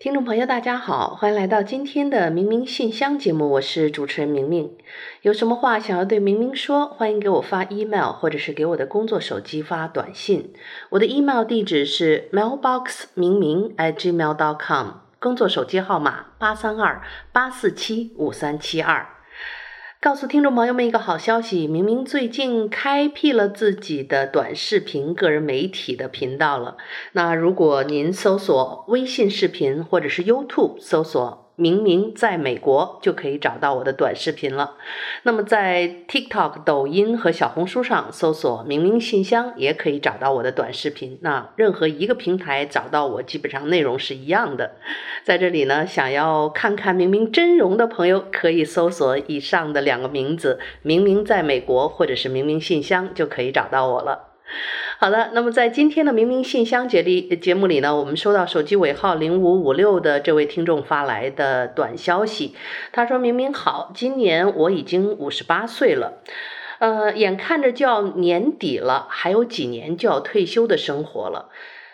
听众朋友，大家好，欢迎来到今天的明明信箱节目，我是主持人明明。有什么话想要对明明说，欢迎给我发 email，或者是给我的工作手机发短信。我的 email 地址是 mailbox 明明 at gmail dot com，工作手机号码八三二八四七五三七二。告诉听众朋友们一个好消息，明明最近开辟了自己的短视频个人媒体的频道了。那如果您搜索微信视频或者是 YouTube 搜索。明明在美国就可以找到我的短视频了。那么在 TikTok、抖音和小红书上搜索“明明信箱”也可以找到我的短视频。那任何一个平台找到我，基本上内容是一样的。在这里呢，想要看看明明真容的朋友，可以搜索以上的两个名字“明明在美国”或者是“明明信箱”，就可以找到我了。好的，那么在今天的明明信箱节里节目里呢，我们收到手机尾号零五五六的这位听众发来的短消息，他说：“明明好，今年我已经五十八岁了，呃，眼看着就要年底了，还有几年就要退休的生活了。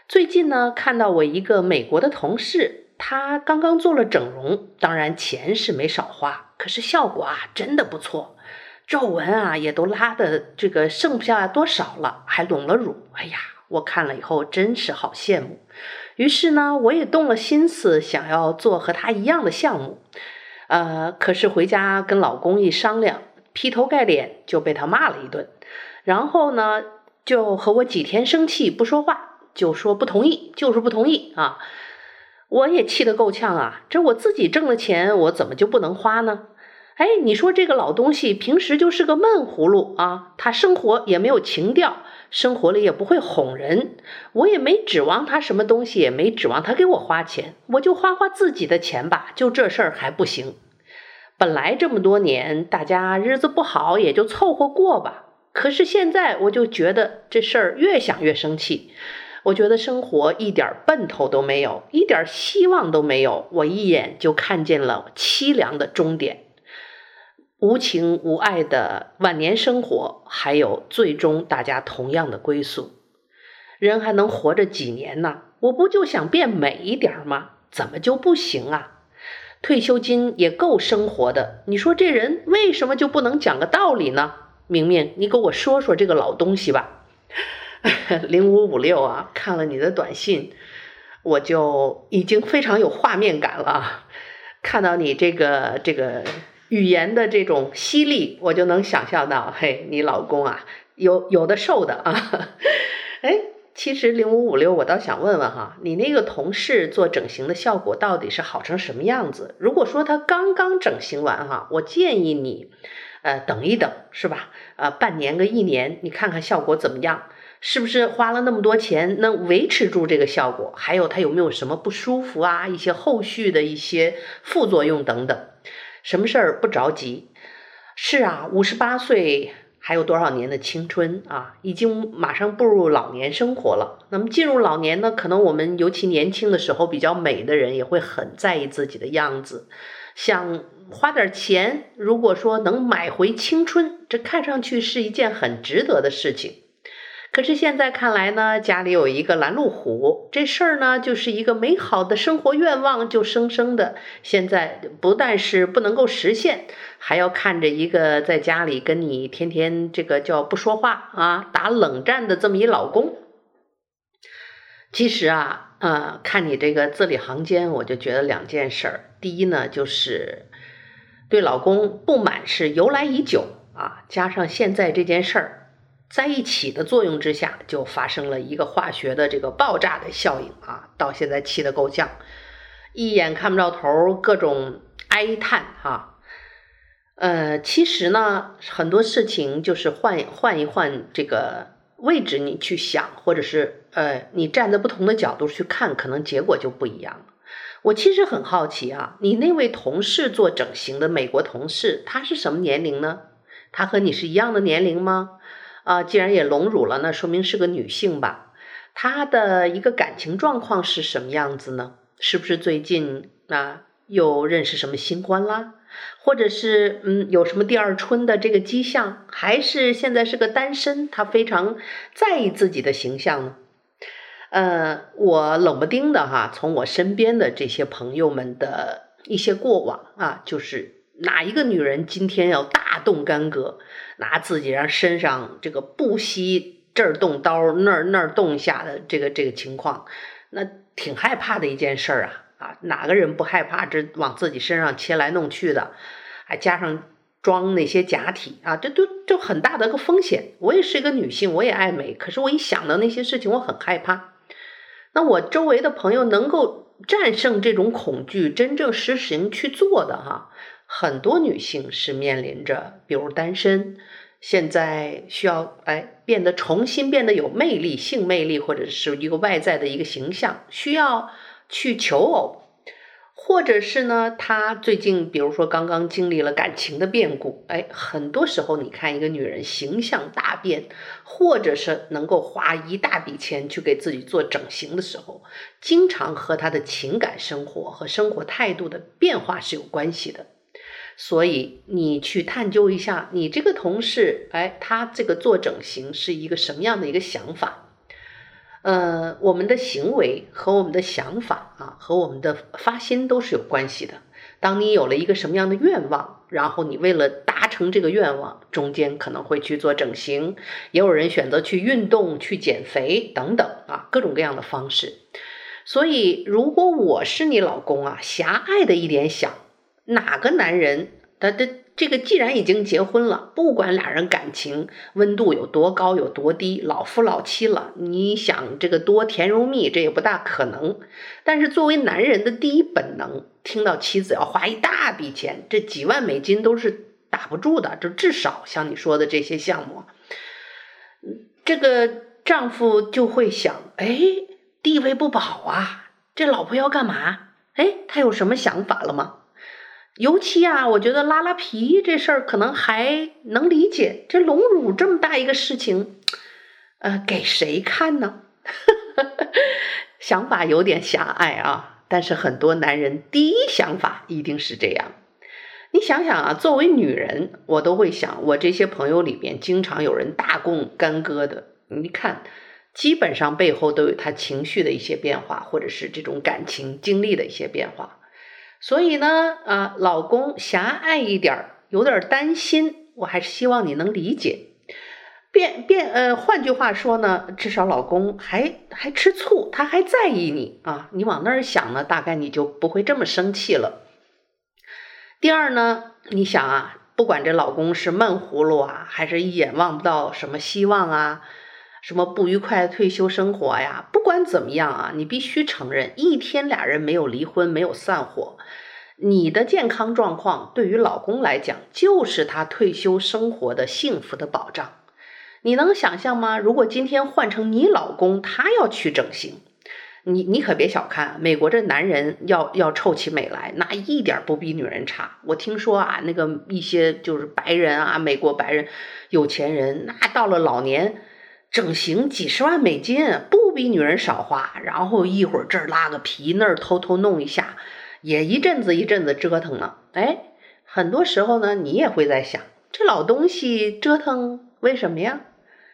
最近呢，看到我一个美国的同事，他刚刚做了整容，当然钱是没少花，可是效果啊，真的不错。”皱纹啊，也都拉的这个剩不下多少了，还隆了乳。哎呀，我看了以后真是好羡慕。于是呢，我也动了心思，想要做和他一样的项目。呃，可是回家跟老公一商量，劈头盖脸就被他骂了一顿。然后呢，就和我几天生气不说话，就说不同意，就是不同意啊。我也气得够呛啊！这我自己挣的钱，我怎么就不能花呢？哎，你说这个老东西平时就是个闷葫芦啊，他生活也没有情调，生活里也不会哄人，我也没指望他什么东西，也没指望他给我花钱，我就花花自己的钱吧，就这事儿还不行。本来这么多年大家日子不好，也就凑合过吧。可是现在我就觉得这事儿越想越生气，我觉得生活一点奔头都没有，一点希望都没有，我一眼就看见了凄凉的终点。无情无爱的晚年生活，还有最终大家同样的归宿，人还能活着几年呢？我不就想变美一点吗？怎么就不行啊？退休金也够生活的，你说这人为什么就不能讲个道理呢？明明，你给我说说这个老东西吧。零五五六啊，看了你的短信，我就已经非常有画面感了。看到你这个这个。语言的这种犀利，我就能想象到，嘿，你老公啊，有有的受的啊。哎，其实零五五六，我倒想问问哈，你那个同事做整形的效果到底是好成什么样子？如果说他刚刚整形完哈，我建议你，呃，等一等，是吧？呃，半年个一年，你看看效果怎么样？是不是花了那么多钱能维持住这个效果？还有他有没有什么不舒服啊？一些后续的一些副作用等等。什么事儿不着急？是啊，五十八岁还有多少年的青春啊？已经马上步入老年生活了。那么进入老年呢？可能我们尤其年轻的时候比较美的人也会很在意自己的样子，想花点钱，如果说能买回青春，这看上去是一件很值得的事情。可是现在看来呢，家里有一个拦路虎，这事儿呢就是一个美好的生活愿望，就生生的现在不但是不能够实现，还要看着一个在家里跟你天天这个叫不说话啊，打冷战的这么一老公。其实啊，呃，看你这个字里行间，我就觉得两件事儿。第一呢，就是对老公不满是由来已久啊，加上现在这件事儿。在一起的作用之下，就发生了一个化学的这个爆炸的效应啊！到现在气得够呛，一眼看不着头，各种哀叹哈。呃，其实呢，很多事情就是换换一换这个位置，你去想，或者是呃，你站在不同的角度去看，可能结果就不一样了。我其实很好奇啊，你那位同事做整形的美国同事，他是什么年龄呢？他和你是一样的年龄吗？啊，既然也隆乳了，那说明是个女性吧？她的一个感情状况是什么样子呢？是不是最近啊又认识什么新欢啦？或者是嗯有什么第二春的这个迹象？还是现在是个单身？她非常在意自己的形象呢？呃，我冷不丁的哈，从我身边的这些朋友们的一些过往啊，就是哪一个女人今天要大动干戈，拿自己让身上这个不惜这儿动刀那儿那儿动下的这个这个情况，那挺害怕的一件事儿啊啊，哪个人不害怕这往自己身上切来弄去的，还加上装那些假体啊，这都就很大的个风险。我也是一个女性，我也爱美，可是我一想到那些事情，我很害怕。那我周围的朋友能够战胜这种恐惧，真正实行去做的哈，很多女性是面临着，比如单身，现在需要哎变得重新变得有魅力、性魅力，或者是一个外在的一个形象，需要去求偶。或者是呢，她最近比如说刚刚经历了感情的变故，哎，很多时候你看一个女人形象大变，或者是能够花一大笔钱去给自己做整形的时候，经常和她的情感生活和生活态度的变化是有关系的。所以你去探究一下，你这个同事，哎，他这个做整形是一个什么样的一个想法？呃，我们的行为和我们的想法啊，和我们的发心都是有关系的。当你有了一个什么样的愿望，然后你为了达成这个愿望，中间可能会去做整形，也有人选择去运动、去减肥等等啊，各种各样的方式。所以，如果我是你老公啊，狭隘的一点想，哪个男人他的？这个既然已经结婚了，不管俩人感情温度有多高有多低，老夫老妻了，你想这个多甜如蜜，这也不大可能。但是作为男人的第一本能，听到妻子要花一大笔钱，这几万美金都是打不住的，就至少像你说的这些项目，这个丈夫就会想，哎，地位不保啊，这老婆要干嘛？哎，他有什么想法了吗？尤其啊，我觉得拉拉皮这事儿可能还能理解，这隆乳这么大一个事情，呃，给谁看呢？想法有点狭隘啊，但是很多男人第一想法一定是这样。你想想啊，作为女人，我都会想，我这些朋友里边经常有人大动干戈的，你看，基本上背后都有他情绪的一些变化，或者是这种感情经历的一些变化。所以呢，啊，老公狭隘一点，有点担心，我还是希望你能理解。变变，呃，换句话说呢，至少老公还还吃醋，他还在意你啊。你往那儿想呢，大概你就不会这么生气了。第二呢，你想啊，不管这老公是闷葫芦啊，还是一眼望不到什么希望啊。什么不愉快的退休生活呀？不管怎么样啊，你必须承认，一天俩人没有离婚，没有散伙，你的健康状况对于老公来讲，就是他退休生活的幸福的保障。你能想象吗？如果今天换成你老公，他要去整形，你你可别小看美国这男人要要臭起美来，那一点不比女人差。我听说啊，那个一些就是白人啊，美国白人有钱人，那到了老年。整形几十万美金，不比女人少花。然后一会儿这儿拉个皮，那儿偷偷弄一下，也一阵子一阵子折腾呢。哎，很多时候呢，你也会在想，这老东西折腾为什么呀？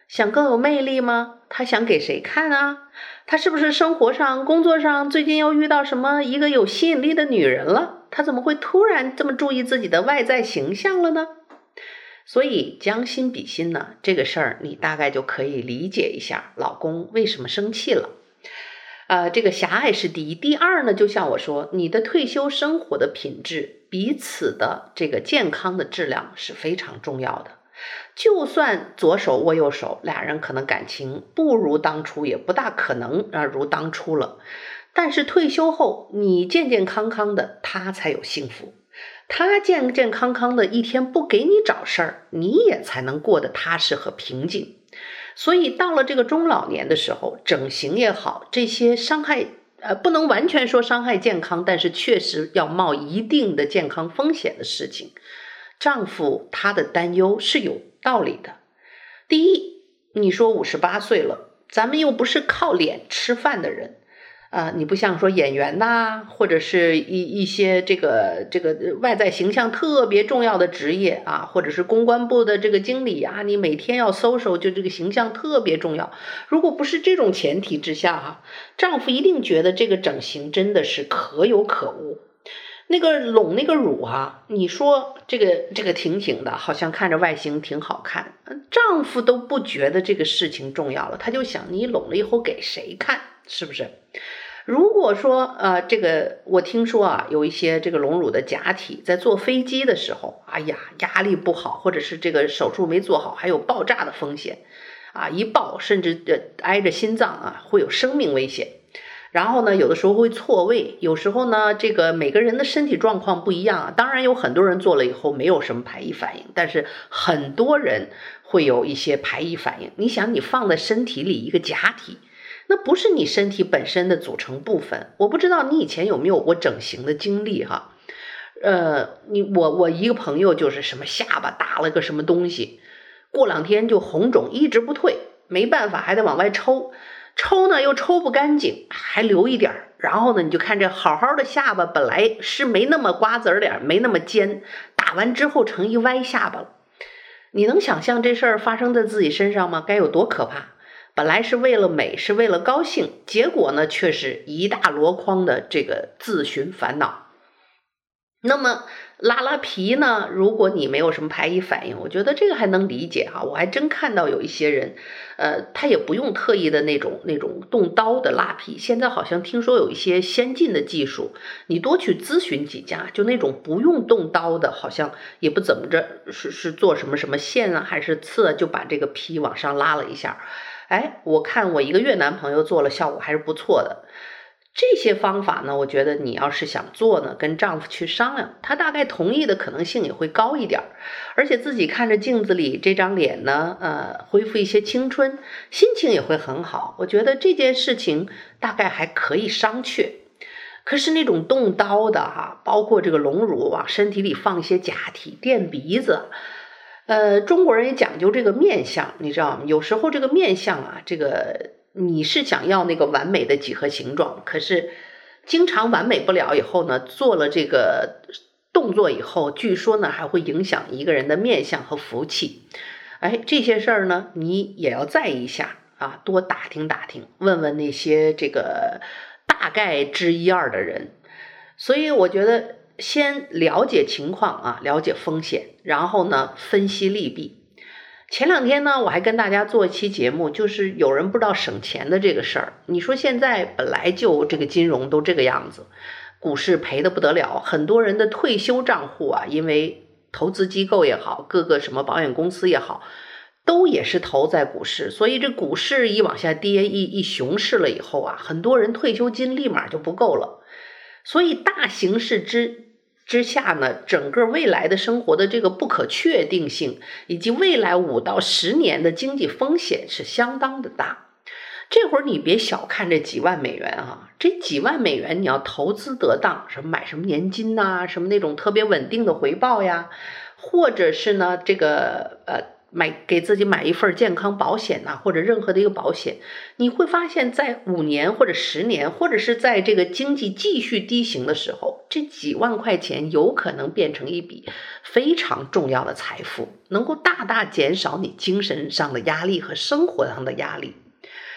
想更有魅力吗？他想给谁看啊？他是不是生活上、工作上最近又遇到什么一个有吸引力的女人了？他怎么会突然这么注意自己的外在形象了呢？所以将心比心呢，这个事儿你大概就可以理解一下，老公为什么生气了。呃，这个狭隘是第一，第二呢，就像我说，你的退休生活的品质，彼此的这个健康的质量是非常重要的。就算左手握右手，俩人可能感情不如当初，也不大可能啊如当初了。但是退休后，你健健康康的，他才有幸福。他健健康康的一天不给你找事儿，你也才能过得踏实和平静。所以到了这个中老年的时候，整形也好，这些伤害呃不能完全说伤害健康，但是确实要冒一定的健康风险的事情。丈夫他的担忧是有道理的。第一，你说五十八岁了，咱们又不是靠脸吃饭的人。啊、你不像说演员呐、或者是一一些这个这个外在形象特别重要的职业啊，或者是公关部的这个经理啊，你每天要 social，就这个形象特别重要。如果不是这种前提之下哈，丈夫一定觉得这个整形真的是可有可无。那个隆那个乳啊，你说这个这个挺挺的，好像看着外形挺好看，丈夫都不觉得这个事情重要了，他就想你隆了以后给谁看，是不是？如果说呃，这个我听说啊，有一些这个隆乳的假体在坐飞机的时候，哎呀，压力不好，或者是这个手术没做好，还有爆炸的风险啊，一爆甚至呃挨着心脏啊，会有生命危险。然后呢，有的时候会错位，有时候呢，这个每个人的身体状况不一样啊，当然有很多人做了以后没有什么排异反应，但是很多人会有一些排异反应。你想，你放在身体里一个假体。那不是你身体本身的组成部分。我不知道你以前有没有过整形的经历哈？呃，你我我一个朋友就是什么下巴打了个什么东西，过两天就红肿一直不退，没办法还得往外抽，抽呢又抽不干净，还留一点儿。然后呢，你就看这好好的下巴本来是没那么瓜子脸，没那么尖，打完之后成一歪下巴了。你能想象这事儿发生在自己身上吗？该有多可怕！本来是为了美，是为了高兴，结果呢，却是一大箩筐的这个自寻烦恼。那么拉拉皮呢？如果你没有什么排异反应，我觉得这个还能理解哈。我还真看到有一些人，呃，他也不用特意的那种那种动刀的拉皮。现在好像听说有一些先进的技术，你多去咨询几家，就那种不用动刀的，好像也不怎么着，是是做什么什么线啊，还是刺啊，就把这个皮往上拉了一下。哎，我看我一个越南朋友做了，效果还是不错的。这些方法呢，我觉得你要是想做呢，跟丈夫去商量，他大概同意的可能性也会高一点。而且自己看着镜子里这张脸呢，呃，恢复一些青春，心情也会很好。我觉得这件事情大概还可以商榷。可是那种动刀的哈，包括这个隆乳往身体里放一些假体、垫鼻子。呃，中国人也讲究这个面相，你知道吗？有时候这个面相啊，这个你是想要那个完美的几何形状，可是经常完美不了以后呢，做了这个动作以后，据说呢还会影响一个人的面相和福气。哎，这些事儿呢，你也要在意一下啊，多打听打听，问问那些这个大概知一二的人。所以我觉得。先了解情况啊，了解风险，然后呢，分析利弊。前两天呢，我还跟大家做一期节目，就是有人不知道省钱的这个事儿。你说现在本来就这个金融都这个样子，股市赔得不得了，很多人的退休账户啊，因为投资机构也好，各个什么保险公司也好，都也是投在股市，所以这股市一往下跌，一一熊市了以后啊，很多人退休金立马就不够了。所以大形势之之下呢，整个未来的生活的这个不可确定性，以及未来五到十年的经济风险是相当的大。这会儿你别小看这几万美元啊，这几万美元你要投资得当，什么买什么年金呐，什么那种特别稳定的回报呀，或者是呢这个呃。买给自己买一份健康保险呐、或者任何的一个保险，你会发现在五年或者十年，或者是在这个经济继续低行的时候，这几万块钱有可能变成一笔非常重要的财富，能够大大减少你精神上的压力和生活上的压力。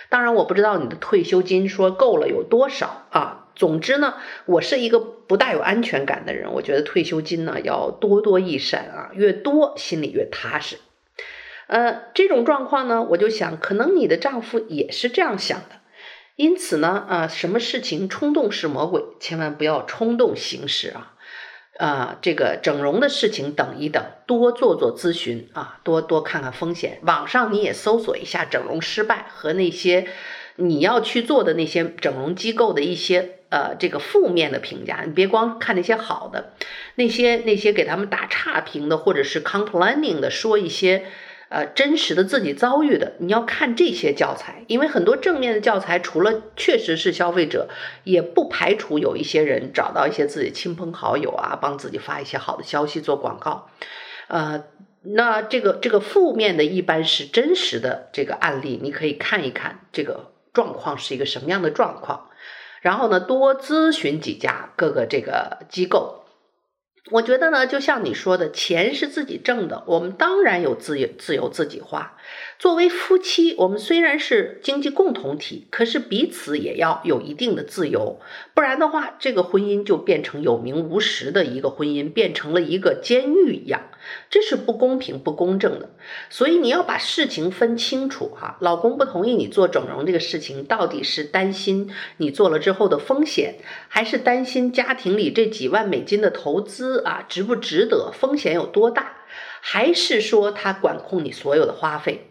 当然，我不知道你的退休金说够了有多少啊。总之呢，我是一个不大有安全感的人，我觉得退休金呢要多多益善啊，越多心里越踏实。呃，这种状况呢，我就想，可能你的丈夫也是这样想的。因此呢，啊、什么事情冲动是魔鬼，千万不要冲动行事啊！啊、这个整容的事情等一等，多做做咨询啊，多多看看风险。网上你也搜索一下整容失败和那些你要去做的那些整容机构的一些呃这个负面的评价，你别光看那些好的，那些那些给他们打差评的，或者是 complaining 的，说一些。呃，真实的自己遭遇的，你要看这些教材，因为很多正面的教材，除了确实是消费者，也不排除有一些人找到一些自己亲朋好友啊，帮自己发一些好的消息做广告。呃，那这个这个负面的，一般是真实的这个案例，你可以看一看这个状况是一个什么样的状况，然后呢，多咨询几家各个这个机构。我觉得呢，就像你说的，钱是自己挣的，我们当然有自由，自由自己花。作为夫妻，我们虽然是经济共同体，可是彼此也要有一定的自由，不然的话，这个婚姻就变成有名无实的一个婚姻，变成了一个监狱一样，这是不公平、不公正的。所以你要把事情分清楚哈。老公不同意你做整容这个事情，到底是担心你做了之后的风险，还是担心家庭里这几万美金的投资啊，值不值得？风险有多大？还是说他管控你所有的花费？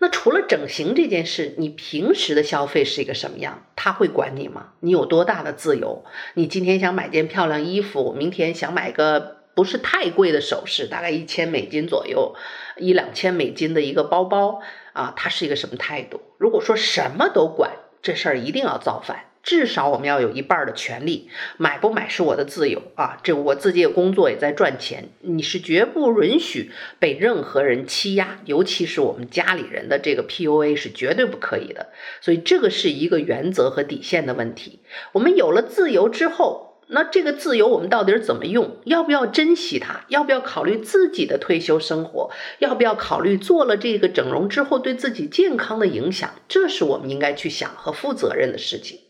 那除了整形这件事，你平时的消费是一个什么样？他会管你吗？你有多大的自由？你今天想买件漂亮衣服，明天想买个不是太贵的首饰，大概一千美金左右，一两千美金的一个包包啊，他是一个什么态度？如果说什么都管，这事儿一定要造反。至少我们要有一半的权利，买不买是我的自由啊！这我自己也工作也在赚钱，你是绝不允许被任何人欺压，尤其是我们家里人的这个 PUA 是绝对不可以的。所以这个是一个原则和底线的问题。我们有了自由之后，那这个自由我们到底是怎么用？要不要珍惜它？要不要考虑自己的退休生活？要不要考虑做了这个整容之后对自己健康的影响？这是我们应该去想和负责任的事情。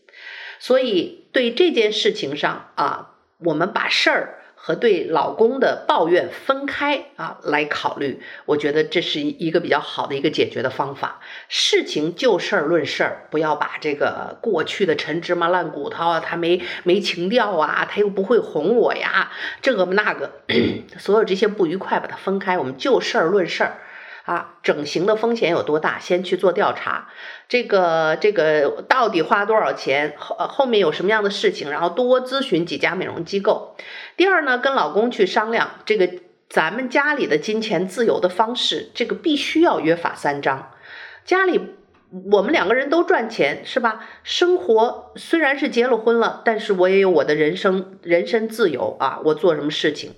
所以，对这件事情上啊，我们把事儿和对老公的抱怨分开啊来考虑，我觉得这是一个比较好的一个解决的方法。事情就事儿论事儿，不要把这个过去的陈芝麻烂骨头啊，他没没情调啊，他又不会哄我呀，这个那个，所有这些不愉快把它分开，我们就事儿论事儿。啊，整形的风险有多大？先去做调查，这个这个到底花多少钱？后后面有什么样的事情？然后多咨询几家美容机构。第二呢，跟老公去商量这个咱们家里的金钱自由的方式，这个必须要约法三章。家里我们两个人都赚钱，是吧？生活虽然是结了婚了，但是我也有我的人生人身自由啊，我做什么事情。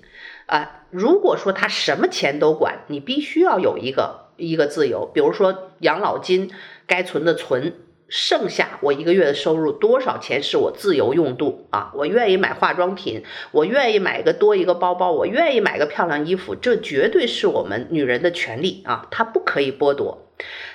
啊，如果说他什么钱都管，你必须要有一个一个自由。比如说养老金该存的存，剩下我一个月的收入多少钱是我自由用度啊？我愿意买化妆品，我愿意买个多一个包包，我愿意买个漂亮衣服，这绝对是我们女人的权利啊，他不可以剥夺。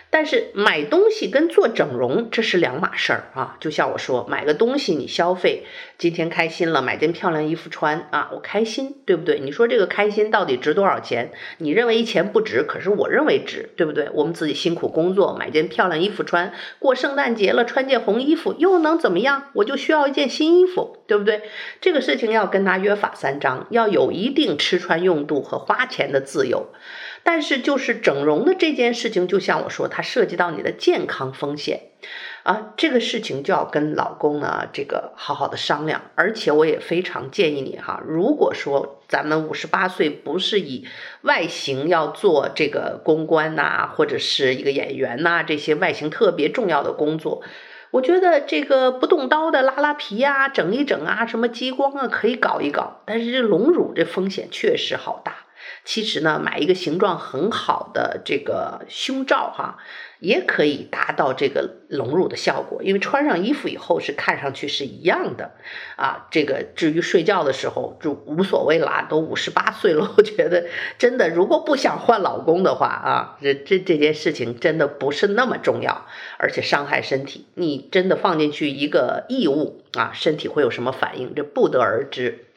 但是买东西跟做整容这是两码事儿啊！就像我说，买个东西你消费，今天开心了，买件漂亮衣服穿啊，我开心，对不对？你说这个开心到底值多少钱？你认为一钱不值，可是我认为值，对不对？我们自己辛苦工作，买件漂亮衣服穿，过圣诞节了穿件红衣服又能怎么样？我就需要一件新衣服，对不对？这个事情要跟他约法三章，要有一定吃穿用度和花钱的自由。但是，就是整容的这件事情，就像我说，它涉及到你的健康风险啊，这个事情就要跟老公呢，这个好好的商量。而且，我也非常建议你哈，如果说咱们五十八岁不是以外形要做这个公关呐，或者是一个演员呐，这些外形特别重要的工作，我觉得这个不动刀的拉拉皮啊，整一整啊，什么激光啊，可以搞一搞。但是这隆乳这风险确实好大。其实呢，买一个形状很好的这个胸罩哈，也可以达到这个隆乳的效果。因为穿上衣服以后是看上去是一样的啊。这个至于睡觉的时候就无所谓啦，都五十八岁了，我觉得真的，如果不想换老公的话啊，这这这件事情真的不是那么重要，而且伤害身体。你真的放进去一个异物啊，身体会有什么反应？这不得而知。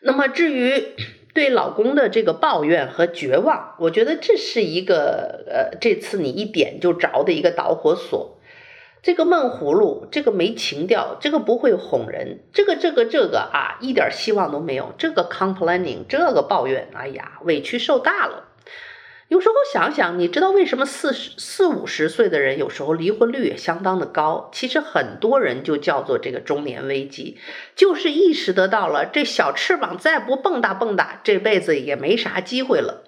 那么至于。对老公的这个抱怨和绝望，我觉得这是一个呃，这次你一点就着的一个导火索。这个闷葫芦，这个没情调，这个不会哄人，这个这个这个啊，一点希望都没有。这个 complaining，这个抱怨，哎呀，委屈受大了。有时候想想，你知道为什么四十四五十岁的人有时候离婚率也相当的高？其实很多人就叫做这个中年危机，就是意识得到了这小翅膀再不蹦跶蹦跶，这辈子也没啥机会了。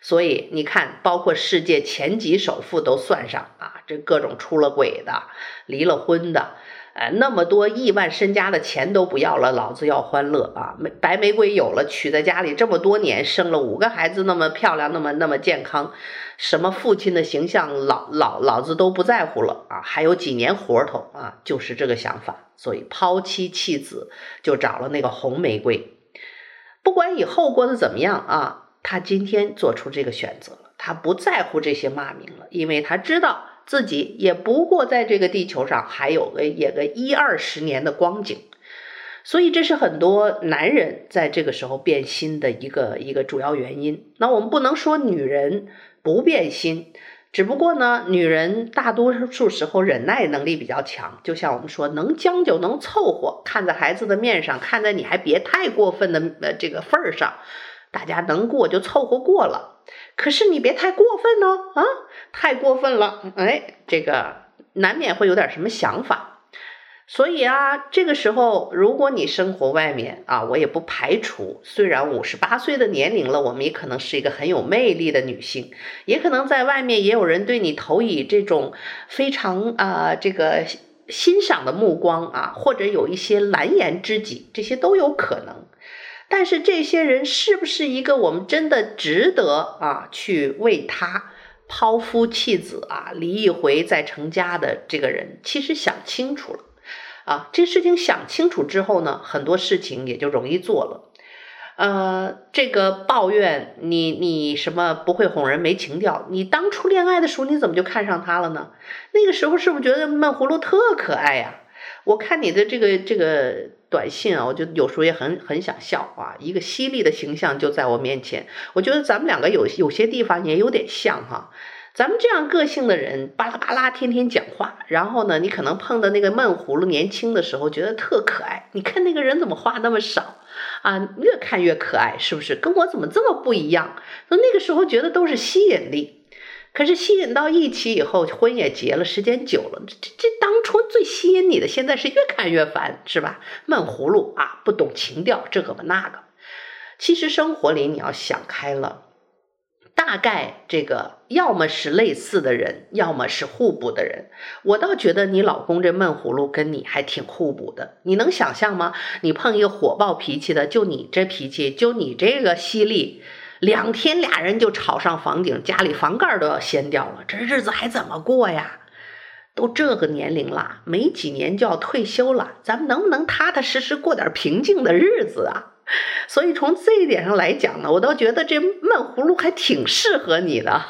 所以你看，包括世界前几首富都算上啊，这各种出了轨的、离了婚的。哎，那么多亿万身家的钱都不要了，老子要欢乐啊！玫白玫瑰有了，娶在家里这么多年，生了五个孩子，那么漂亮，那么那么健康，什么父亲的形象，老老老子都不在乎了啊！还有几年活头啊，就是这个想法，所以抛妻弃子，就找了那个红玫瑰。不管以后过得怎么样啊，他今天做出这个选择了，他不在乎这些骂名了，因为他知道。自己也不过在这个地球上还有个也个一二十年的光景，所以这是很多男人在这个时候变心的一个一个主要原因。那我们不能说女人不变心，只不过呢，女人大多数时候忍耐能力比较强，就像我们说，能将就能凑合，看在孩子的面上，看在你还别太过分的呃这个份儿上，大家能过就凑合过了。可是你别太过分哦，啊，太过分了，哎，这个难免会有点什么想法。所以啊，这个时候如果你生活外面啊，我也不排除，虽然五十八岁的年龄了，我们也可能是一个很有魅力的女性，也可能在外面也有人对你投以这种非常啊这个欣赏的目光啊，或者有一些蓝颜知己，这些都有可能。但是这些人是不是一个我们真的值得啊去为他抛夫弃子啊离一回再成家的这个人？其实想清楚了啊，这事情想清楚之后呢，很多事情也就容易做了。呃，这个抱怨你你什么不会哄人没情调？你当初恋爱的时候你怎么就看上他了呢？那个时候是不是觉得闷葫芦特可爱呀？我看你的这个这个。短信啊，我就有时候也很很想笑啊，一个犀利的形象就在我面前。我觉得咱们两个有有些地方也有点像哈。咱们这样个性的人，巴拉巴拉天天讲话，然后呢，你可能碰到那个闷葫芦，年轻的时候觉得特可爱。你看那个人怎么话那么少啊？越看越可爱，是不是？跟我怎么这么不一样？那那个时候觉得都是吸引力。可是吸引到一起以后，婚也结了，时间久了，这这当初最吸引你的，现在是越看越烦，是吧？闷葫芦啊，不懂情调，这个吧那个。其实生活里你要想开了，大概这个要么是类似的人，要么是互补的人。我倒觉得你老公这闷葫芦跟你还挺互补的。你能想象吗？你碰一个火爆脾气的，就你这脾气，就你这个犀利。两天俩人就吵上房顶，家里房盖都要掀掉了，这日子还怎么过呀？都这个年龄了，没几年就要退休了，咱们能不能踏踏实实过点平静的日子啊？所以从这一点上来讲呢，我倒觉得这闷葫芦还挺适合你的，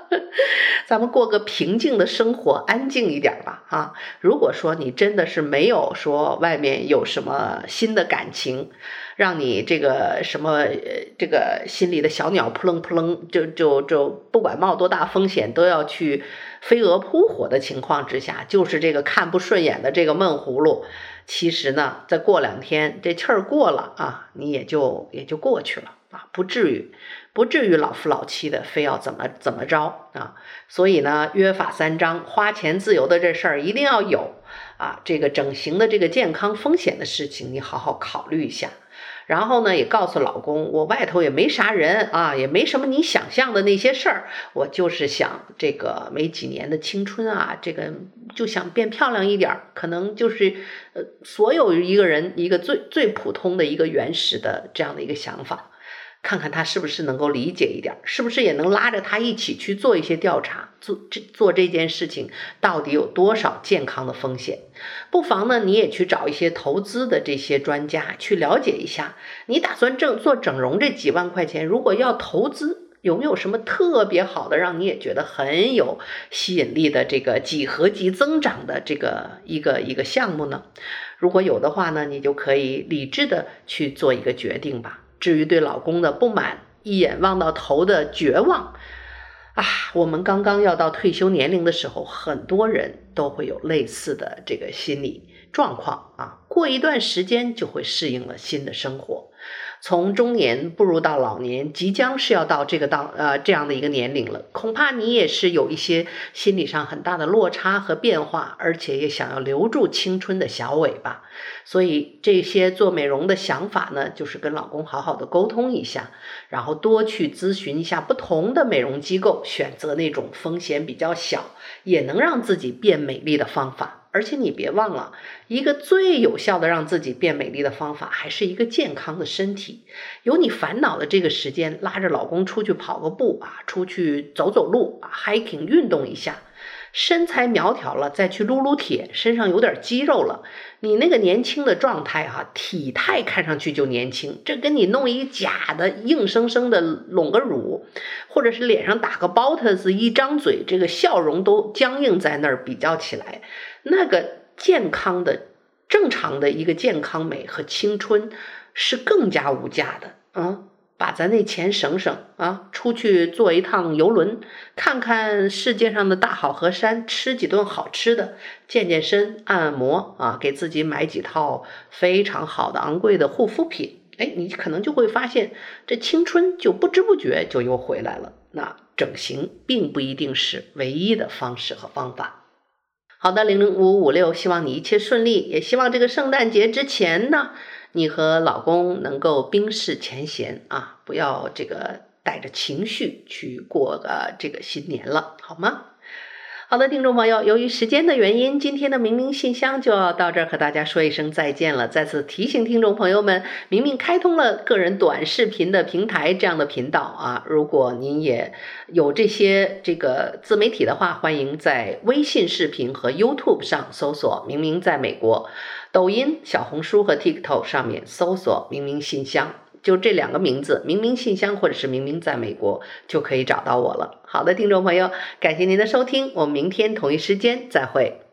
咱们过个平静的生活，安静一点吧啊！如果说你真的是没有说外面有什么新的感情。让你这个什么呃，这个心里的小鸟扑棱扑棱，就就就不管冒多大风险都要去飞蛾扑火的情况之下，就是这个看不顺眼的这个闷葫芦，其实呢，再过两天这气儿过了啊，你也就也就过去了啊，不至于不至于老夫老妻的非要怎么怎么着啊。所以呢，约法三章，花钱自由的这事儿一定要有啊。这个整形的这个健康风险的事情，你好好考虑一下。然后呢，也告诉老公，我外头也没啥人啊，也没什么你想象的那些事儿，我就是想这个没几年的青春啊，这个就想变漂亮一点，可能就是呃，所有一个人一个最最普通的一个原始的这样的一个想法。看看他是不是能够理解一点，是不是也能拉着他一起去做一些调查，做这做这件事情到底有多少健康的风险？不妨呢，你也去找一些投资的这些专家去了解一下。你打算整做整容这几万块钱，如果要投资，有没有什么特别好的，让你也觉得很有吸引力的这个几何级增长的这个一个一个项目呢？如果有的话呢，你就可以理智的去做一个决定吧。至于对老公的不满，一眼望到头的绝望，啊，我们刚刚要到退休年龄的时候，很多人都会有类似的这个心理状况啊。过一段时间就会适应了新的生活。从中年步入到老年，即将是要到这个到呃这样的一个年龄了，恐怕你也是有一些心理上很大的落差和变化，而且也想要留住青春的小尾巴。所以这些做美容的想法呢，就是跟老公好好的沟通一下，然后多去咨询一下不同的美容机构，选择那种风险比较小，也能让自己变美丽的方法。而且你别忘了，一个最有效的让自己变美丽的方法，还是一个健康的身体。有你烦恼的这个时间，拉着老公出去跑个步啊，出去走走路啊，hiking 运动一下，身材苗条了，再去撸撸铁，身上有点肌肉了，你那个年轻的状态、啊，体态看上去就年轻。这跟你弄一假的，硬生生的隆个乳，或者是脸上打个 Botox，一张嘴，这个笑容都僵硬在那儿，比较起来。那个健康的、正常的一个健康美和青春是更加无价的啊！把咱那钱省省啊，出去坐一趟游轮，看看世界上的大好河山，吃几顿好吃的，健健身、按按摩啊，给自己买几套非常好的、昂贵的护肤品。哎，你可能就会发现，这青春就不知不觉就又回来了。那整形并不一定是唯一的方式和方法。好的，零零五五六，希望你一切顺利，也希望这个圣诞节之前呢，你和老公能够冰释前嫌啊，不要这个带着情绪去过个这个新年了，好吗？好的，听众朋友，由于时间的原因，今天的明明信箱就要到这儿和大家说一声再见了。再次提醒听众朋友们，明明开通了个人短视频的平台这样的频道啊，如果您也有这些这个自媒体的话，欢迎在微信视频和 YouTube 上搜索“明明在美国”，抖音、小红书和 TikTok 上面搜索“明明信箱”。就这两个名字，明明信箱或者是明明在美国，就可以找到我了。好的，听众朋友，感谢您的收听，我们明天同一时间再会。